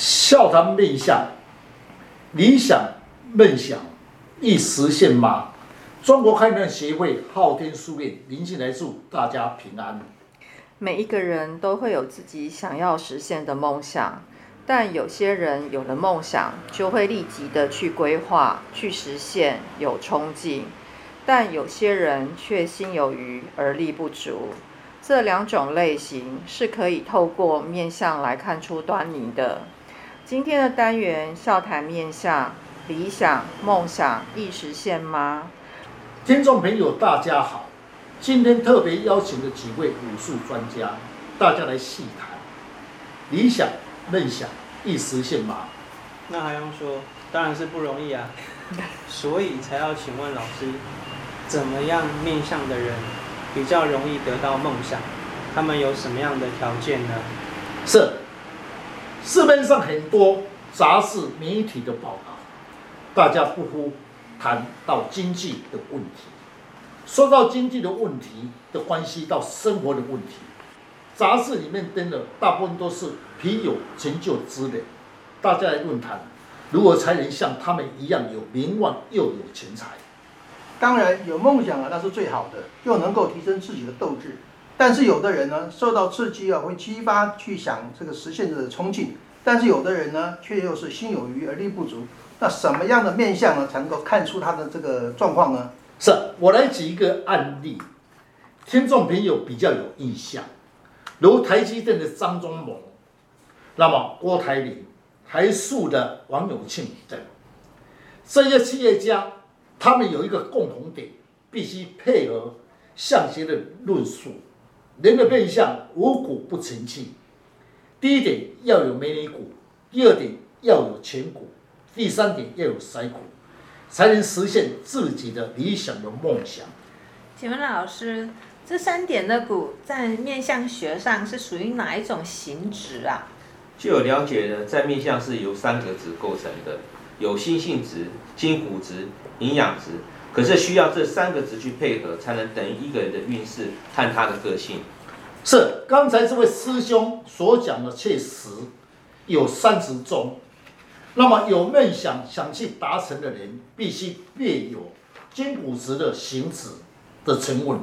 笑谈面相，理想梦想易实现吗？中国开南协会昊天书院林进来祝大家平安。每一个人都会有自己想要实现的梦想，但有些人有了梦想就会立即的去规划、去实现，有冲劲；但有些人却心有余而力不足。这两种类型是可以透过面相来看出端倪的。今天的单元笑谈面相，理想梦想易实现吗？听众朋友，大家好，今天特别邀请了几位武术专家，大家来细谈理想梦想易实现吗？那还用说，当然是不容易啊，所以才要请问老师，怎么样面相的人比较容易得到梦想？他们有什么样的条件呢？是。市面上很多杂志媒体的报道，大家不忽谈到经济的问题。说到经济的问题的关系到生活的问题，杂志里面登的大部分都是颇有成就之人。大家来论坛，如何才能像他们一样有名望又有钱财？当然有梦想啊，那是最好的，又能够提升自己的斗志。但是有的人呢，受到刺激啊，会激发去想这个实现的冲劲；但是有的人呢，却又是心有余而力不足。那什么样的面相呢，才能够看出他的这个状况呢？是我来举一个案例，听众朋友比较有印象，如台积电的张忠谋，那么郭台铭、台塑的王永庆等，这些企业家，他们有一个共同点，必须配合相学的论述。人的面相五骨不成器，第一点要有眉棱骨，第二点要有颧骨，第三点要有腮骨，才能实现自己的理想的梦想。请问老师，这三点的骨在面相学上是属于哪一种形质啊？据我了解呢，在面相是由三个值构成的，有心性值、筋骨值、营养质。可是需要这三个值去配合，才能等于一个人的运势和他的个性。是，刚才这位师兄所讲的确实有三十种。那么有梦想想去达成的人，必须备有筋骨质的形质的沉稳，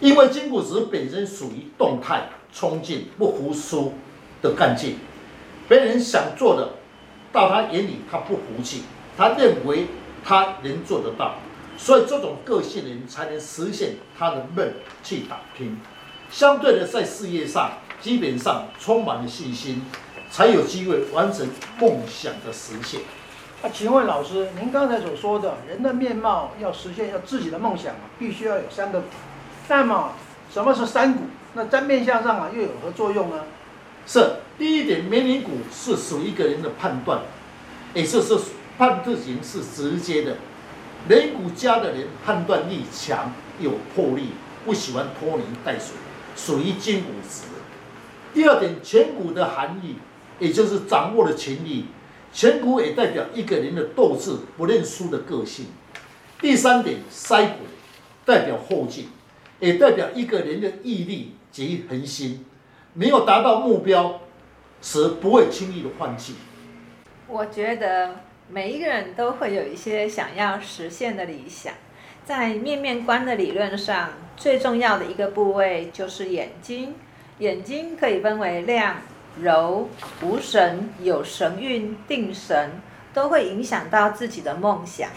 因为筋骨质本身属于动态、冲劲、不服输的干劲。别人想做的，到他眼里他不服气，他认为他能做得到。所以这种个性的人才能实现他的梦去打拼，相对的在事业上基本上充满了信心，才有机会完成梦想的实现。那请问老师，您刚才所说的人的面貌要实现要自己的梦想啊，必须要有三个股。那么什么是三股？那在面相上啊又有何作用呢？是第一点，眉棱骨是属于一个人的判断，也就是判断型是直接的。眉骨家的人判断力强，有魄力，不喜欢拖泥带水，属于筋骨子。第二点，颧骨的含义，也就是掌握了权力，颧骨也代表一个人的斗志、不认输的个性。第三点，腮骨代表后劲，也代表一个人的毅力及恒心，没有达到目标时不会轻易的放弃。我觉得。每一个人都会有一些想要实现的理想，在面面观的理论上，最重要的一个部位就是眼睛。眼睛可以分为亮、柔、无神、有神韵、定神，都会影响到自己的梦想。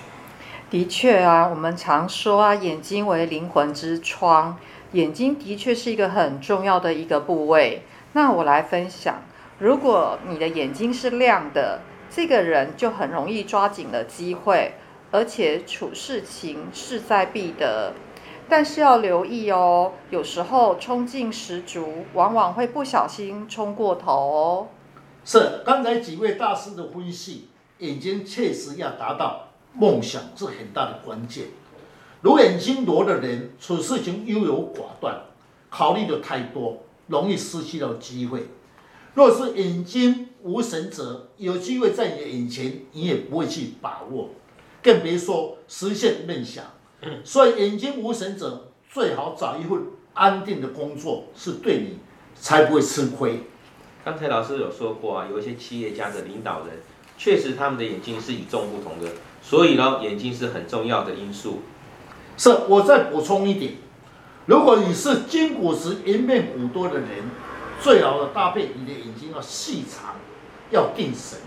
的确啊，我们常说啊，眼睛为灵魂之窗，眼睛的确是一个很重要的一个部位。那我来分享，如果你的眼睛是亮的，这个人就很容易抓紧了机会，而且处事情势在必得。但是要留意哦，有时候冲劲十足，往往会不小心冲过头。是，刚才几位大师的分析，眼睛确实要达到梦想是很大的关键。如眼睛弱的人，处事情优柔寡断，考虑的太多，容易失去了机会。若是眼睛无神者，有机会在你的眼前，你也不会去把握，更别说实现梦想。所以眼睛无神者，最好找一份安定的工作，是对你才不会吃亏。刚才老师有说过啊，有一些企业家的领导人，确实他们的眼睛是与众不同的，所以呢，眼睛是很重要的因素。是，我再补充一点，如果你是筋骨质、颜面骨多的人，最好的搭配，你的眼睛要细长，要定神，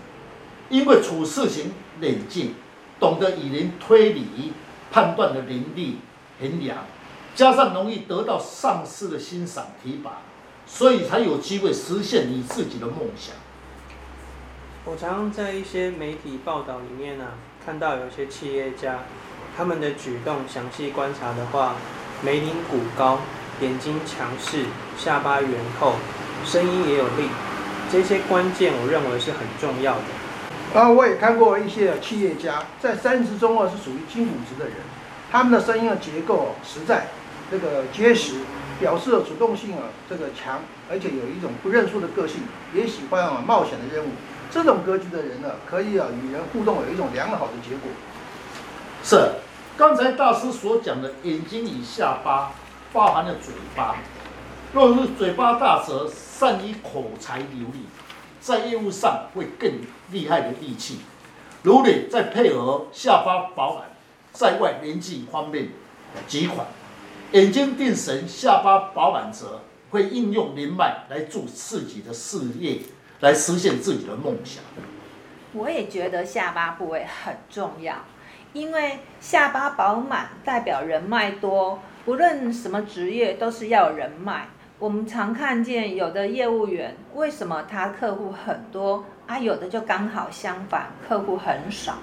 因为处事情冷静，懂得以人推理，判断的能力很良，加上容易得到上司的欣赏提拔。所以才有机会实现你自己的梦想。我常常在一些媒体报道里面啊，看到有些企业家，他们的举动详细观察的话，眉棱骨高，眼睛强势，下巴圆厚，声音也有力，这些关键我认为是很重要的。然后我也看过一些企业家，在三十中啊是属于金骨质的人，他们的声音的结构实在，这个结实。表示了主动性啊，这个强，而且有一种不认输的个性，也喜欢啊冒险的任务。这种格局的人呢，可以啊与人互动有一种良好的结果。是，刚才大师所讲的眼睛与下巴，包含了嘴巴。若是嘴巴大则善于口才流利，在业务上会更厉害的利器。如你再配合下巴饱满，在外人际方面极快。眼睛定神，下巴饱满者会应用灵脉来助自己的事业，来实现自己的梦想。我也觉得下巴部位很重要，因为下巴饱满代表人脉多，不论什么职业都是要有人脉。我们常看见有的业务员，为什么他客户很多啊？有的就刚好相反，客户很少，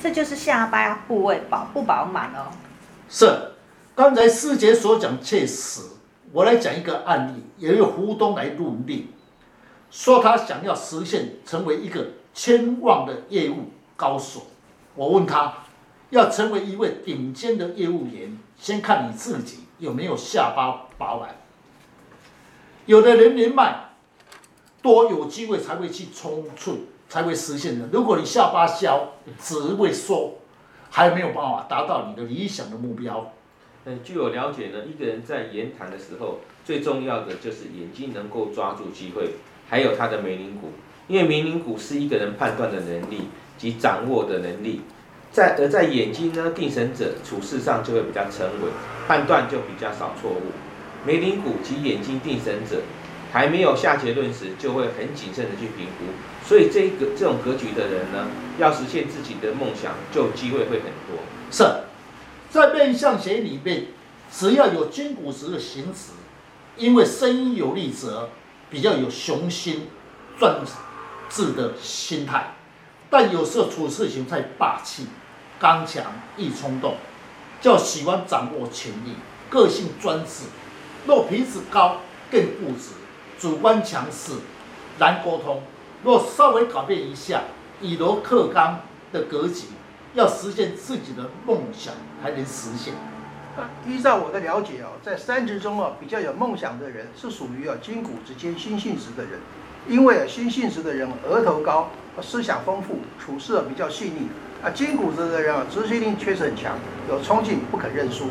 这就是下巴部位饱不饱满哦。是。刚才师姐所讲确实，我来讲一个案例，也有胡东来入令，说他想要实现成为一个千万的业务高手。我问他，要成为一位顶尖的业务员，先看你自己有没有下巴饱满。有的人人脉多，有机会才会去冲刺，才会实现的。如果你下巴小，只会说，还没有办法达到你的理想的目标。嗯，据我了解呢，一个人在言谈的时候，最重要的就是眼睛能够抓住机会，还有他的眉棱骨，因为眉棱骨是一个人判断的能力及掌握的能力。在而在眼睛呢，定神者处事上就会比较沉稳，判断就比较少错误。眉棱骨及眼睛定神者，还没有下结论时，就会很谨慎的去评估。所以这个这种格局的人呢，要实现自己的梦想，就机会会很多。是。在面相学里面，只要有筋骨时的形质，因为声音有力者比较有雄心壮志的心态，但有时候处事情太霸气、刚强、易冲动，较喜欢掌握权力，个性专制。若鼻子高，更固执，主观强势，难沟通。若稍微改变一下，以柔克刚的格局。要实现自己的梦想，才能实现。依照我的了解哦，在三值中啊，比较有梦想的人是属于啊筋骨质兼心性质的人，因为啊心性质的人额头高，思想丰富，处事啊比较细腻啊。筋骨质的人啊执行力确实很强，有冲劲，不肯认输。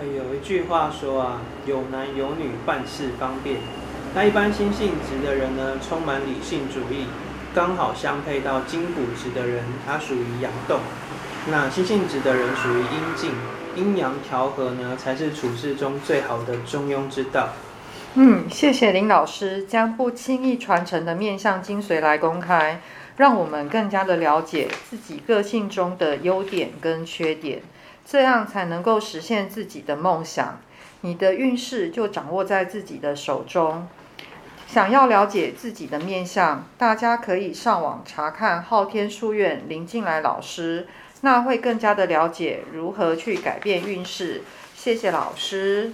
有一句话说啊，有男有女，办事方便。那一般心性直的人呢，充满理性主义。刚好相配到筋骨直的人，他属于阳动；那心性直的人属于阴静，阴阳调和呢，才是处事中最好的中庸之道。嗯，谢谢林老师将不轻易传承的面相精髓来公开，让我们更加的了解自己个性中的优点跟缺点，这样才能够实现自己的梦想。你的运势就掌握在自己的手中。想要了解自己的面相，大家可以上网查看昊天书院林进来老师，那会更加的了解如何去改变运势。谢谢老师。